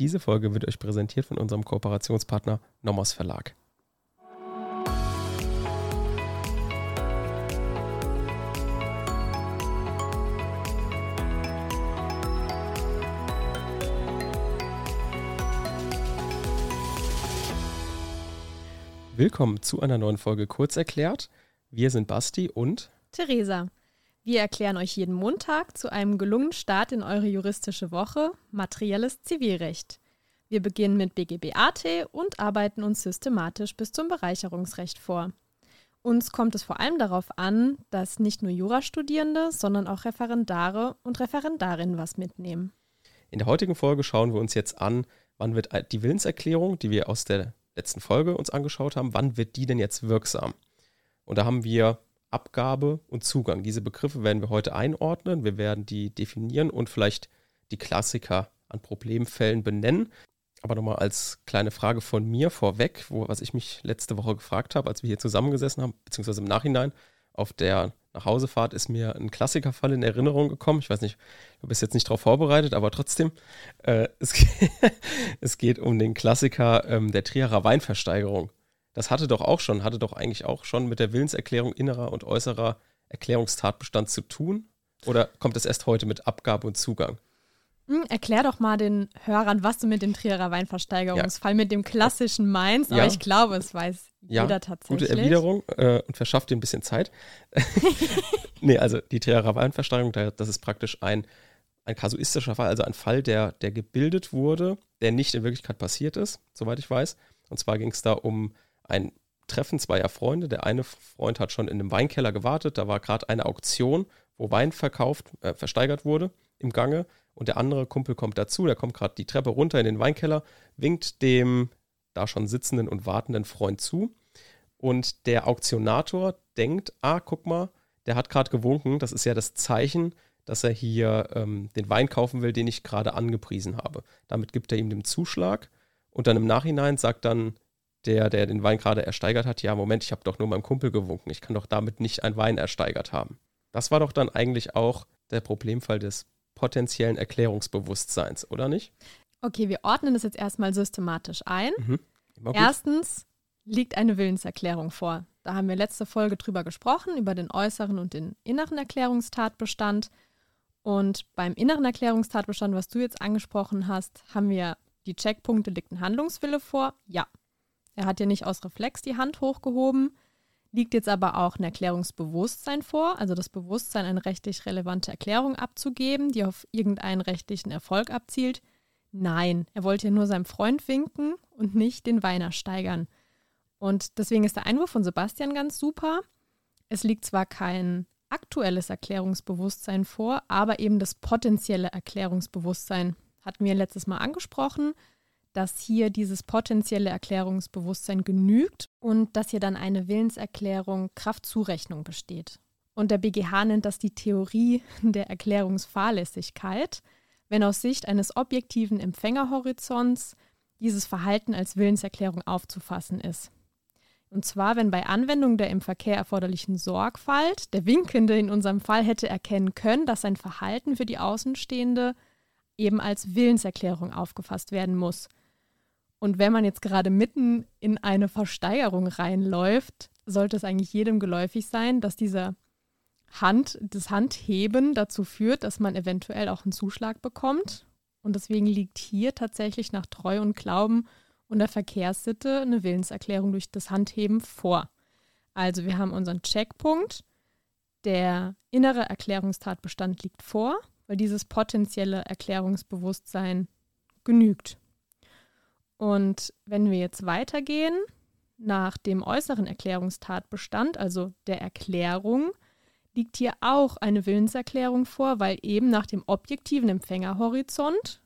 Diese Folge wird euch präsentiert von unserem Kooperationspartner Nomos Verlag. Willkommen zu einer neuen Folge Kurz erklärt. Wir sind Basti und Theresa. Wir erklären euch jeden Montag zu einem gelungenen Start in eure juristische Woche materielles Zivilrecht. Wir beginnen mit BGB-AT und arbeiten uns systematisch bis zum Bereicherungsrecht vor. Uns kommt es vor allem darauf an, dass nicht nur Jurastudierende, sondern auch Referendare und Referendarinnen was mitnehmen. In der heutigen Folge schauen wir uns jetzt an, wann wird die Willenserklärung, die wir aus der letzten Folge uns angeschaut haben, wann wird die denn jetzt wirksam? Und da haben wir Abgabe und Zugang. Diese Begriffe werden wir heute einordnen. Wir werden die definieren und vielleicht die Klassiker an Problemfällen benennen. Aber nochmal als kleine Frage von mir vorweg, wo, was ich mich letzte Woche gefragt habe, als wir hier zusammengesessen haben, beziehungsweise im Nachhinein auf der Nachhausefahrt ist mir ein Klassikerfall in Erinnerung gekommen. Ich weiß nicht, du bist jetzt nicht darauf vorbereitet, aber trotzdem. Äh, es, geht, es, geht um den Klassiker ähm, der Trierer Weinversteigerung. Das hatte doch auch schon, hatte doch eigentlich auch schon mit der Willenserklärung innerer und äußerer Erklärungstatbestand zu tun? Oder kommt es erst heute mit Abgabe und Zugang? Hm, erklär doch mal den Hörern, was du mit dem Trierer Weinversteigerungsfall, ja. mit dem klassischen meinst, aber ja. ich glaube, es weiß ja, jeder tatsächlich. Gute Erwiderung äh, und verschafft dir ein bisschen Zeit. nee, also die Trierer Weinversteigerung, das ist praktisch ein, ein kasuistischer Fall, also ein Fall, der, der gebildet wurde, der nicht in Wirklichkeit passiert ist, soweit ich weiß. Und zwar ging es da um ein Treffen zweier Freunde. Der eine Freund hat schon in einem Weinkeller gewartet. Da war gerade eine Auktion, wo Wein verkauft, äh, versteigert wurde im Gange. Und der andere Kumpel kommt dazu. Der kommt gerade die Treppe runter in den Weinkeller, winkt dem da schon sitzenden und wartenden Freund zu. Und der Auktionator denkt: Ah, guck mal, der hat gerade gewunken. Das ist ja das Zeichen, dass er hier ähm, den Wein kaufen will, den ich gerade angepriesen habe. Damit gibt er ihm den Zuschlag. Und dann im Nachhinein sagt dann der, der den Wein gerade ersteigert hat, ja, Moment, ich habe doch nur meinem Kumpel gewunken, ich kann doch damit nicht einen Wein ersteigert haben. Das war doch dann eigentlich auch der Problemfall des potenziellen Erklärungsbewusstseins, oder nicht? Okay, wir ordnen das jetzt erstmal systematisch ein. Mhm. Erstens liegt eine Willenserklärung vor. Da haben wir letzte Folge drüber gesprochen, über den äußeren und den inneren Erklärungstatbestand. Und beim inneren Erklärungstatbestand, was du jetzt angesprochen hast, haben wir die Checkpunkte, liegt ein Handlungswille vor? Ja. Er hat ja nicht aus Reflex die Hand hochgehoben, liegt jetzt aber auch ein Erklärungsbewusstsein vor, also das Bewusstsein, eine rechtlich relevante Erklärung abzugeben, die auf irgendeinen rechtlichen Erfolg abzielt. Nein, er wollte ja nur seinem Freund winken und nicht den Weiner steigern. Und deswegen ist der Einwurf von Sebastian ganz super. Es liegt zwar kein aktuelles Erklärungsbewusstsein vor, aber eben das potenzielle Erklärungsbewusstsein hatten wir letztes Mal angesprochen dass hier dieses potenzielle Erklärungsbewusstsein genügt und dass hier dann eine Willenserklärung Kraftzurechnung besteht. Und der BGH nennt das die Theorie der Erklärungsfahrlässigkeit, wenn aus Sicht eines objektiven Empfängerhorizonts dieses Verhalten als Willenserklärung aufzufassen ist. Und zwar, wenn bei Anwendung der im Verkehr erforderlichen Sorgfalt der Winkende in unserem Fall hätte erkennen können, dass sein Verhalten für die Außenstehende eben als Willenserklärung aufgefasst werden muss – und wenn man jetzt gerade mitten in eine Versteigerung reinläuft, sollte es eigentlich jedem geläufig sein, dass dieser Hand, das Handheben dazu führt, dass man eventuell auch einen Zuschlag bekommt. Und deswegen liegt hier tatsächlich nach Treu und Glauben und der Verkehrssitte eine Willenserklärung durch das Handheben vor. Also wir haben unseren Checkpunkt. Der innere Erklärungstatbestand liegt vor, weil dieses potenzielle Erklärungsbewusstsein genügt. Und wenn wir jetzt weitergehen, nach dem äußeren Erklärungstatbestand, also der Erklärung, liegt hier auch eine Willenserklärung vor, weil eben nach dem objektiven Empfängerhorizont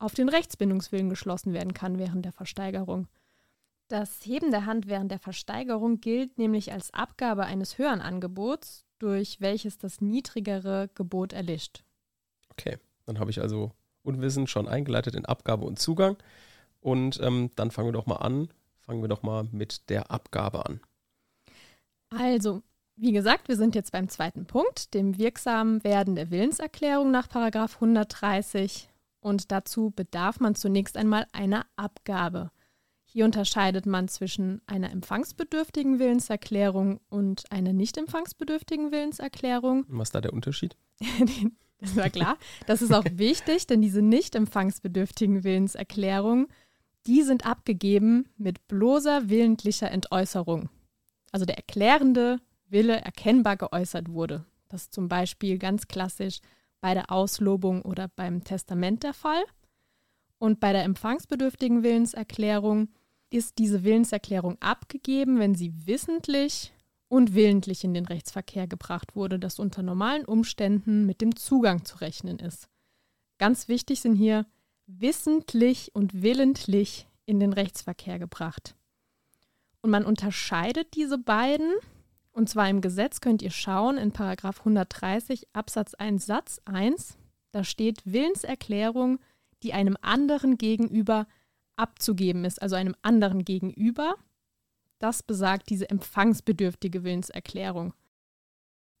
auf den Rechtsbindungswillen geschlossen werden kann während der Versteigerung. Das Heben der Hand während der Versteigerung gilt nämlich als Abgabe eines höheren Angebots, durch welches das niedrigere Gebot erlischt. Okay, dann habe ich also unwissend schon eingeleitet in Abgabe und Zugang. Und ähm, dann fangen wir doch mal an. Fangen wir doch mal mit der Abgabe an. Also, wie gesagt, wir sind jetzt beim zweiten Punkt, dem wirksamen Werden der Willenserklärung nach 130. Und dazu bedarf man zunächst einmal einer Abgabe. Hier unterscheidet man zwischen einer empfangsbedürftigen Willenserklärung und einer nicht empfangsbedürftigen Willenserklärung. Was ist da der Unterschied? das war klar. Das ist auch wichtig, denn diese nicht empfangsbedürftigen Willenserklärungen, die sind abgegeben mit bloßer willentlicher Entäußerung. Also der erklärende Wille erkennbar geäußert wurde. Das ist zum Beispiel ganz klassisch bei der Auslobung oder beim Testament der Fall. Und bei der empfangsbedürftigen Willenserklärung ist diese Willenserklärung abgegeben, wenn sie wissentlich und willentlich in den Rechtsverkehr gebracht wurde, das unter normalen Umständen mit dem Zugang zu rechnen ist. Ganz wichtig sind hier wissentlich und willentlich in den Rechtsverkehr gebracht. Und man unterscheidet diese beiden, und zwar im Gesetz könnt ihr schauen, in Paragraph 130 Absatz 1 Satz 1, da steht Willenserklärung, die einem anderen gegenüber abzugeben ist, also einem anderen gegenüber. Das besagt diese empfangsbedürftige Willenserklärung.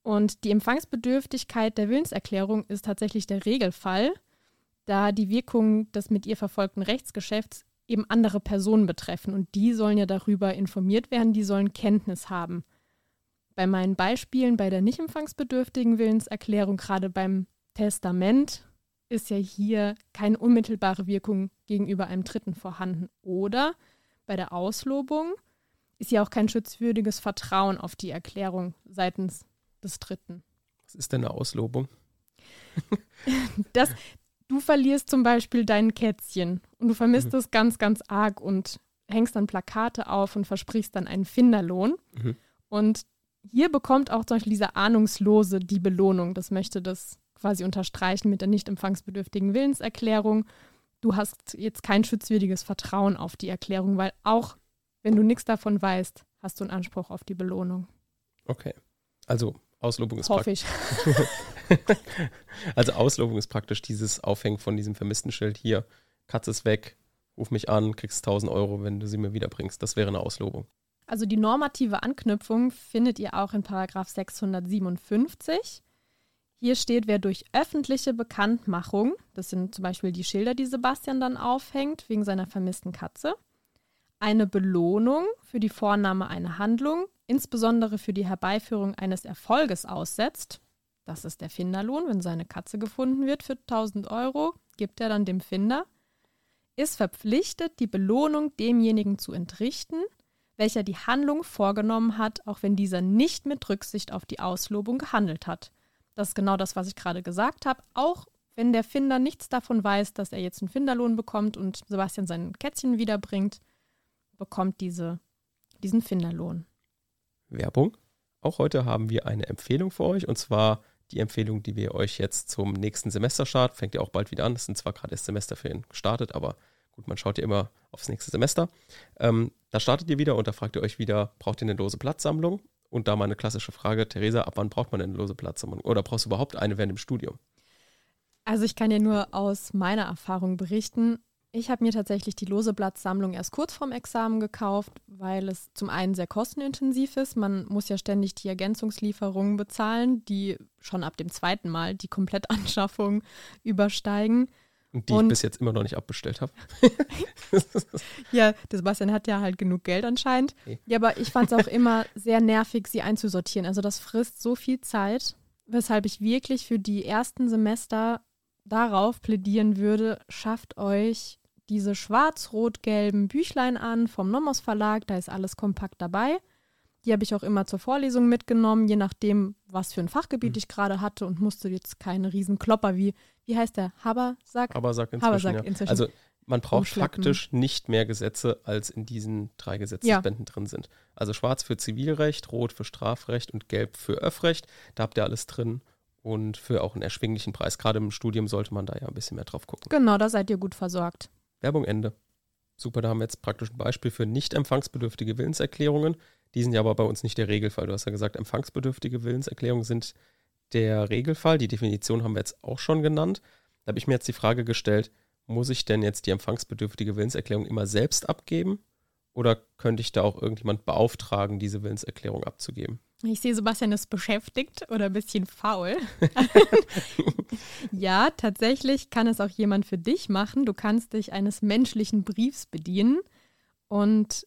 Und die Empfangsbedürftigkeit der Willenserklärung ist tatsächlich der Regelfall, da die Wirkung des mit ihr verfolgten Rechtsgeschäfts eben andere Personen betreffen und die sollen ja darüber informiert werden, die sollen Kenntnis haben. Bei meinen Beispielen bei der nicht empfangsbedürftigen Willenserklärung, gerade beim Testament, ist ja hier keine unmittelbare Wirkung gegenüber einem Dritten vorhanden. Oder bei der Auslobung ist ja auch kein schutzwürdiges Vertrauen auf die Erklärung seitens des Dritten. Was ist denn eine Auslobung? das, du verlierst zum Beispiel dein Kätzchen und du vermisst mhm. es ganz, ganz arg und hängst dann Plakate auf und versprichst dann einen Finderlohn. Mhm. Und hier bekommt auch zum Beispiel dieser Ahnungslose die Belohnung. Das möchte das quasi unterstreichen mit der nicht empfangsbedürftigen Willenserklärung. Du hast jetzt kein schutzwürdiges Vertrauen auf die Erklärung, weil auch wenn du nichts davon weißt, hast du einen Anspruch auf die Belohnung. Okay. Also Auslobung ist Hoffe ich. also Auslobung ist praktisch dieses Aufhängen von diesem vermissten Schild hier. Katze ist weg, ruf mich an, kriegst 1000 Euro, wenn du sie mir wiederbringst. Das wäre eine Auslobung. Also die normative Anknüpfung findet ihr auch in Paragraph 657. Hier steht, wer durch öffentliche Bekanntmachung, das sind zum Beispiel die Schilder, die Sebastian dann aufhängt, wegen seiner vermissten Katze, eine Belohnung für die Vornahme einer Handlung, insbesondere für die Herbeiführung eines Erfolges aussetzt, das ist der Finderlohn, wenn seine Katze gefunden wird für 1000 Euro, gibt er dann dem Finder, ist verpflichtet, die Belohnung demjenigen zu entrichten, welcher die Handlung vorgenommen hat, auch wenn dieser nicht mit Rücksicht auf die Auslobung gehandelt hat. Das ist genau das, was ich gerade gesagt habe. Auch wenn der Finder nichts davon weiß, dass er jetzt einen Finderlohn bekommt und Sebastian sein Kätzchen wiederbringt, bekommt diese, diesen Finderlohn. Werbung. Auch heute haben wir eine Empfehlung für euch und zwar die Empfehlung, die wir euch jetzt zum nächsten Semesterstart, fängt ja auch bald wieder an, es sind zwar gerade erst Semesterferien gestartet, aber gut, man schaut ja immer aufs nächste Semester. Ähm, da startet ihr wieder und da fragt ihr euch wieder, braucht ihr eine lose Platzsammlung? Und da mal eine klassische Frage, Theresa, ab wann braucht man eine lose Platzsammlung? Oder brauchst du überhaupt eine während dem Studium? Also ich kann ja nur aus meiner Erfahrung berichten. Ich habe mir tatsächlich die lose Blattsammlung erst kurz vorm Examen gekauft, weil es zum einen sehr kostenintensiv ist. Man muss ja ständig die Ergänzungslieferungen bezahlen, die schon ab dem zweiten Mal die Komplettanschaffung übersteigen. Und die und, ich bis jetzt immer noch nicht abbestellt habe. ja, der Sebastian hat ja halt genug Geld anscheinend. Okay. Ja, aber ich fand es auch immer sehr nervig, sie einzusortieren. Also das frisst so viel Zeit, weshalb ich wirklich für die ersten Semester darauf plädieren würde, schafft euch diese schwarz-rot-gelben Büchlein an vom Nomos Verlag, da ist alles kompakt dabei. Die habe ich auch immer zur Vorlesung mitgenommen, je nachdem, was für ein Fachgebiet mhm. ich gerade hatte und musste jetzt keine riesen Klopper wie, wie heißt der? Habersack? Habersack inzwischen, Habersack ja. inzwischen. Also man braucht faktisch nicht mehr Gesetze, als in diesen drei Gesetzesbänden ja. drin sind. Also schwarz für Zivilrecht, rot für Strafrecht und gelb für Öffrecht. Da habt ihr alles drin und für auch einen erschwinglichen Preis. Gerade im Studium sollte man da ja ein bisschen mehr drauf gucken. Genau, da seid ihr gut versorgt. Werbung Ende. Super, da haben wir jetzt praktisch ein Beispiel für nicht empfangsbedürftige Willenserklärungen. Die sind ja aber bei uns nicht der Regelfall. Du hast ja gesagt, empfangsbedürftige Willenserklärungen sind der Regelfall. Die Definition haben wir jetzt auch schon genannt. Da habe ich mir jetzt die Frage gestellt, muss ich denn jetzt die empfangsbedürftige Willenserklärung immer selbst abgeben? Oder könnte ich da auch irgendjemand beauftragen, diese Willenserklärung abzugeben? Ich sehe, Sebastian ist beschäftigt oder ein bisschen faul. ja, tatsächlich kann es auch jemand für dich machen. Du kannst dich eines menschlichen Briefs bedienen und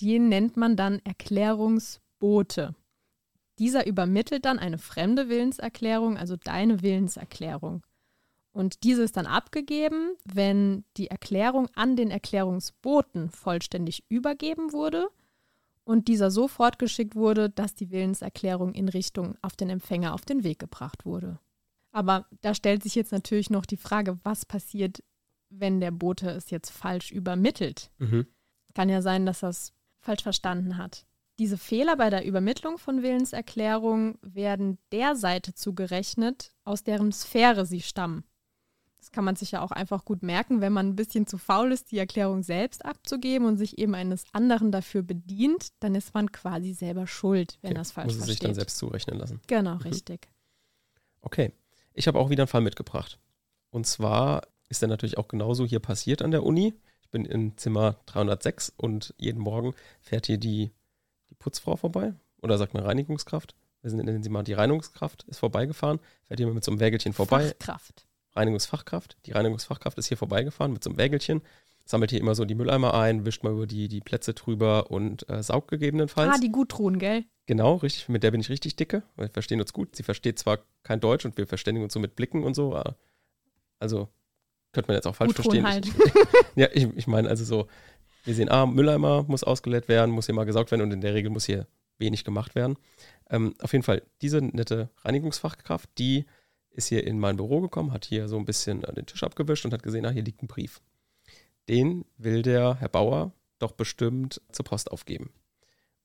den nennt man dann Erklärungsbote. Dieser übermittelt dann eine fremde Willenserklärung, also deine Willenserklärung. Und diese ist dann abgegeben, wenn die Erklärung an den Erklärungsboten vollständig übergeben wurde und dieser so fortgeschickt wurde, dass die Willenserklärung in Richtung auf den Empfänger auf den Weg gebracht wurde. Aber da stellt sich jetzt natürlich noch die Frage, was passiert, wenn der Bote es jetzt falsch übermittelt. Mhm. Kann ja sein, dass er es falsch verstanden hat. Diese Fehler bei der Übermittlung von Willenserklärungen werden der Seite zugerechnet, aus deren Sphäre sie stammen. Das kann man sich ja auch einfach gut merken, wenn man ein bisschen zu faul ist, die Erklärung selbst abzugeben und sich eben eines anderen dafür bedient, dann ist man quasi selber schuld, wenn okay. das falsch ist. Muss es sich dann selbst zurechnen lassen. Genau, mhm. richtig. Okay. Ich habe auch wieder einen Fall mitgebracht. Und zwar ist der natürlich auch genauso hier passiert an der Uni. Ich bin in Zimmer 306 und jeden Morgen fährt hier die, die Putzfrau vorbei. Oder sagt man Reinigungskraft. Wir sind in dem Zimmer, die Reinigungskraft ist vorbeigefahren, fährt hier mit so einem Wägelchen vorbei. Fachkraft. Reinigungsfachkraft. Die Reinigungsfachkraft ist hier vorbeigefahren mit so einem Wägelchen, sammelt hier immer so die Mülleimer ein, wischt mal über die, die Plätze drüber und äh, saugt gegebenenfalls. Ah, die Gutruhen, gell? Genau, richtig. Mit der bin ich richtig dicke. Wir verstehen uns gut. Sie versteht zwar kein Deutsch und wir verständigen uns so mit Blicken und so. Also könnte man jetzt auch falsch Gutruhen verstehen. Halt. Ich, ja, ich, ich meine also so, wir sehen, ah, Mülleimer muss ausgeleert werden, muss hier mal gesaugt werden und in der Regel muss hier wenig gemacht werden. Ähm, auf jeden Fall, diese nette Reinigungsfachkraft, die ist hier in mein Büro gekommen, hat hier so ein bisschen den Tisch abgewischt und hat gesehen, ah, hier liegt ein Brief. Den will der Herr Bauer doch bestimmt zur Post aufgeben.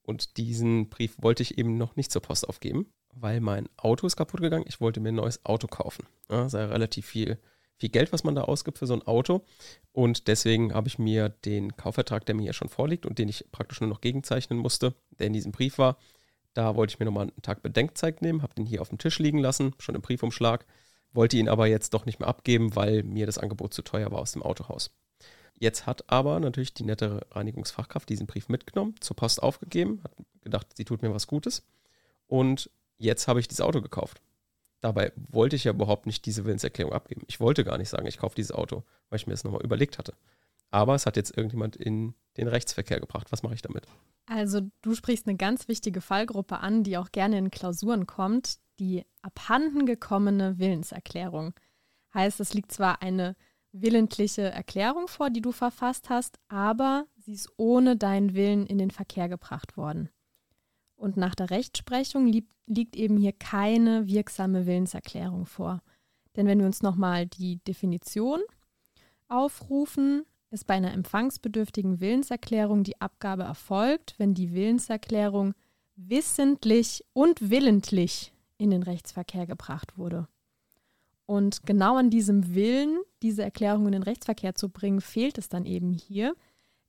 Und diesen Brief wollte ich eben noch nicht zur Post aufgeben, weil mein Auto ist kaputt gegangen. Ich wollte mir ein neues Auto kaufen. Ja, das ist ja relativ viel, viel Geld, was man da ausgibt für so ein Auto. Und deswegen habe ich mir den Kaufvertrag, der mir hier schon vorliegt und den ich praktisch nur noch gegenzeichnen musste, der in diesem Brief war, da wollte ich mir nochmal einen Tag Bedenkzeit nehmen, habe den hier auf dem Tisch liegen lassen, schon im Briefumschlag, wollte ihn aber jetzt doch nicht mehr abgeben, weil mir das Angebot zu teuer war aus dem Autohaus. Jetzt hat aber natürlich die nette Reinigungsfachkraft diesen Brief mitgenommen, zur Post aufgegeben, hat gedacht, sie tut mir was Gutes. Und jetzt habe ich dieses Auto gekauft. Dabei wollte ich ja überhaupt nicht diese Willenserklärung abgeben. Ich wollte gar nicht sagen, ich kaufe dieses Auto, weil ich mir das nochmal überlegt hatte. Aber es hat jetzt irgendjemand in den Rechtsverkehr gebracht. Was mache ich damit? Also du sprichst eine ganz wichtige Fallgruppe an, die auch gerne in Klausuren kommt, die abhanden gekommene Willenserklärung. Heißt, es liegt zwar eine willentliche Erklärung vor, die du verfasst hast, aber sie ist ohne deinen Willen in den Verkehr gebracht worden. Und nach der Rechtsprechung li liegt eben hier keine wirksame Willenserklärung vor. Denn wenn wir uns nochmal die Definition aufrufen, ist bei einer empfangsbedürftigen Willenserklärung die Abgabe erfolgt, wenn die Willenserklärung wissentlich und willentlich in den Rechtsverkehr gebracht wurde. Und genau an diesem Willen, diese Erklärung in den Rechtsverkehr zu bringen, fehlt es dann eben hier.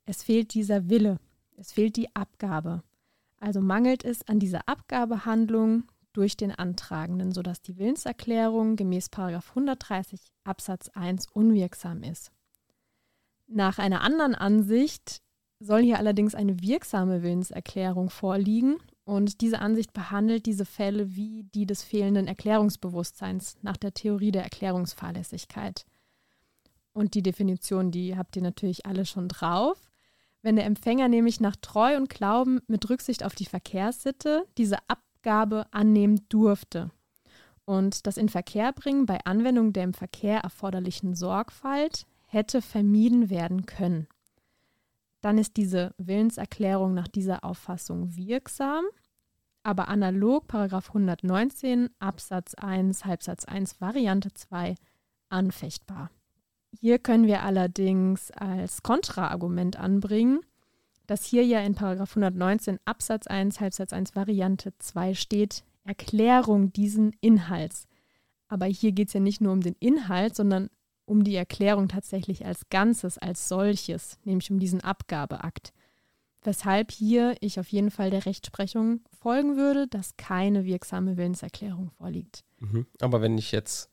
Es fehlt dieser Wille, es fehlt die Abgabe. Also mangelt es an dieser Abgabehandlung durch den Antragenden, sodass die Willenserklärung gemäß 130 Absatz 1 unwirksam ist. Nach einer anderen Ansicht soll hier allerdings eine wirksame Willenserklärung vorliegen und diese Ansicht behandelt diese Fälle wie die des fehlenden Erklärungsbewusstseins nach der Theorie der Erklärungsfahrlässigkeit. Und die Definition, die habt ihr natürlich alle schon drauf. Wenn der Empfänger nämlich nach Treu und Glauben mit Rücksicht auf die Verkehrssitte diese Abgabe annehmen durfte und das Inverkehrbringen bei Anwendung der im Verkehr erforderlichen Sorgfalt hätte vermieden werden können. Dann ist diese Willenserklärung nach dieser Auffassung wirksam, aber analog 119 Absatz 1 Halbsatz 1 Variante 2 anfechtbar. Hier können wir allerdings als Kontraargument anbringen, dass hier ja in 119 Absatz 1 Halbsatz 1 Variante 2 steht Erklärung diesen Inhalts. Aber hier geht es ja nicht nur um den Inhalt, sondern um die Erklärung tatsächlich als Ganzes, als solches, nämlich um diesen Abgabeakt. Weshalb hier ich auf jeden Fall der Rechtsprechung folgen würde, dass keine wirksame Willenserklärung vorliegt. Mhm. Aber wenn ich jetzt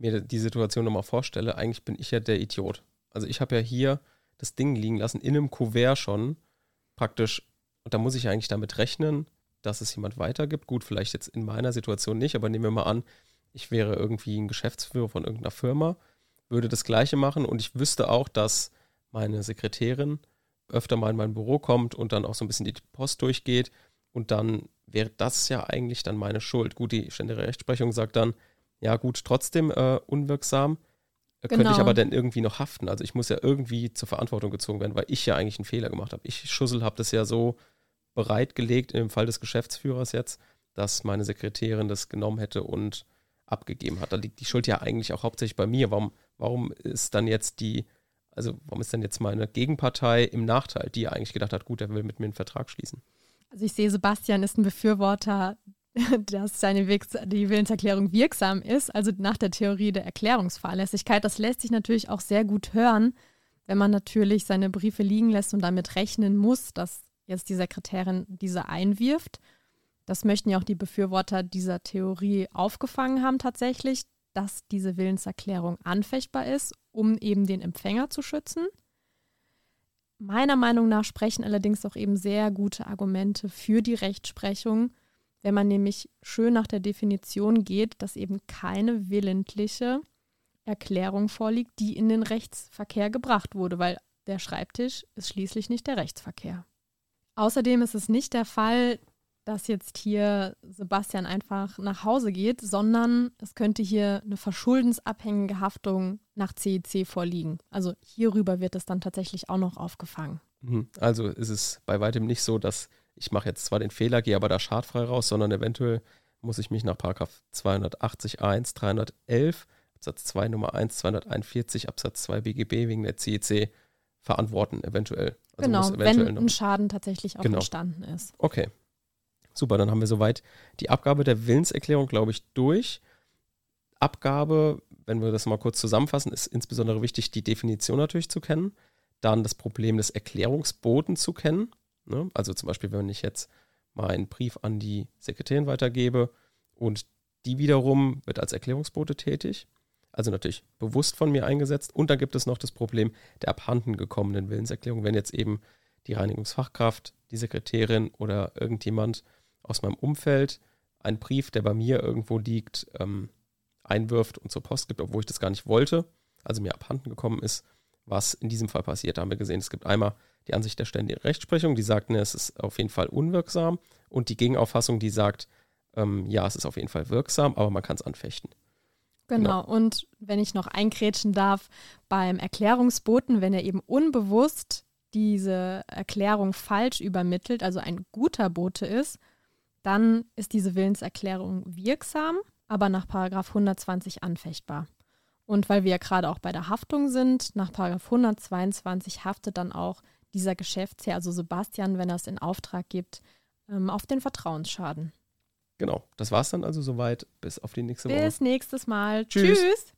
mir die Situation nochmal vorstelle, eigentlich bin ich ja der Idiot. Also ich habe ja hier das Ding liegen lassen, in einem Kuvert schon, praktisch, und da muss ich eigentlich damit rechnen, dass es jemand weitergibt. Gut, vielleicht jetzt in meiner Situation nicht, aber nehmen wir mal an, ich wäre irgendwie ein Geschäftsführer von irgendeiner Firma, würde das Gleiche machen und ich wüsste auch, dass meine Sekretärin öfter mal in mein Büro kommt und dann auch so ein bisschen die Post durchgeht und dann wäre das ja eigentlich dann meine Schuld. Gut, die ständige Rechtsprechung sagt dann, ja gut, trotzdem äh, unwirksam, genau. könnte ich aber dann irgendwie noch haften. Also ich muss ja irgendwie zur Verantwortung gezogen werden, weil ich ja eigentlich einen Fehler gemacht habe. Ich, Schussel, habe das ja so bereitgelegt, im Fall des Geschäftsführers jetzt, dass meine Sekretärin das genommen hätte und abgegeben hat. Da liegt die Schuld ja eigentlich auch hauptsächlich bei mir. Warum, warum ist dann jetzt die, also warum ist dann jetzt meine Gegenpartei im Nachteil, die eigentlich gedacht hat, gut, er will mit mir einen Vertrag schließen? Also ich sehe, Sebastian ist ein Befürworter, dass seine die Willenserklärung wirksam ist, also nach der Theorie der Erklärungsfahrlässigkeit. Das lässt sich natürlich auch sehr gut hören, wenn man natürlich seine Briefe liegen lässt und damit rechnen muss, dass jetzt die Sekretärin diese einwirft. Das möchten ja auch die Befürworter dieser Theorie aufgefangen haben tatsächlich, dass diese Willenserklärung anfechtbar ist, um eben den Empfänger zu schützen. Meiner Meinung nach sprechen allerdings auch eben sehr gute Argumente für die Rechtsprechung, wenn man nämlich schön nach der Definition geht, dass eben keine willentliche Erklärung vorliegt, die in den Rechtsverkehr gebracht wurde, weil der Schreibtisch ist schließlich nicht der Rechtsverkehr. Außerdem ist es nicht der Fall, dass jetzt hier Sebastian einfach nach Hause geht, sondern es könnte hier eine verschuldensabhängige Haftung nach CEC vorliegen. Also hierüber wird es dann tatsächlich auch noch aufgefangen. Mhm. Also ist es bei weitem nicht so, dass ich mache jetzt zwar den Fehler, gehe aber da schadfrei raus, sondern eventuell muss ich mich nach 280 1 311 Absatz 2 Nummer 1 241 Absatz 2 BGB wegen der CEC verantworten, eventuell. Also genau, eventuell wenn ein Schaden tatsächlich auch genau. entstanden ist. Okay, super, dann haben wir soweit die Abgabe der Willenserklärung, glaube ich, durch. Abgabe, wenn wir das mal kurz zusammenfassen, ist insbesondere wichtig, die Definition natürlich zu kennen, dann das Problem des Erklärungsboten zu kennen, Ne? Also zum Beispiel, wenn ich jetzt meinen Brief an die Sekretärin weitergebe und die wiederum wird als Erklärungsbote tätig, also natürlich bewusst von mir eingesetzt. Und dann gibt es noch das Problem der abhanden gekommenen Willenserklärung, wenn jetzt eben die Reinigungsfachkraft, die Sekretärin oder irgendjemand aus meinem Umfeld einen Brief, der bei mir irgendwo liegt, ähm, einwirft und zur Post gibt, obwohl ich das gar nicht wollte, also mir abhanden gekommen ist, was in diesem Fall passiert. Da haben wir gesehen, es gibt einmal die Ansicht der ständigen Rechtsprechung, die sagt, ne, es ist auf jeden Fall unwirksam. Und die Gegenauffassung, die sagt, ähm, ja, es ist auf jeden Fall wirksam, aber man kann es anfechten. Genau. genau. Und wenn ich noch einkrätschen darf, beim Erklärungsboten, wenn er eben unbewusst diese Erklärung falsch übermittelt, also ein guter Bote ist, dann ist diese Willenserklärung wirksam, aber nach Paragraph 120 anfechtbar. Und weil wir ja gerade auch bei der Haftung sind, nach Paragraph 122 haftet dann auch dieser Geschäftsherr, also Sebastian, wenn er es in Auftrag gibt, ähm, auf den Vertrauensschaden. Genau, das war es dann also soweit. Bis auf die nächste Woche. Bis nächstes Mal. Tschüss. Tschüss.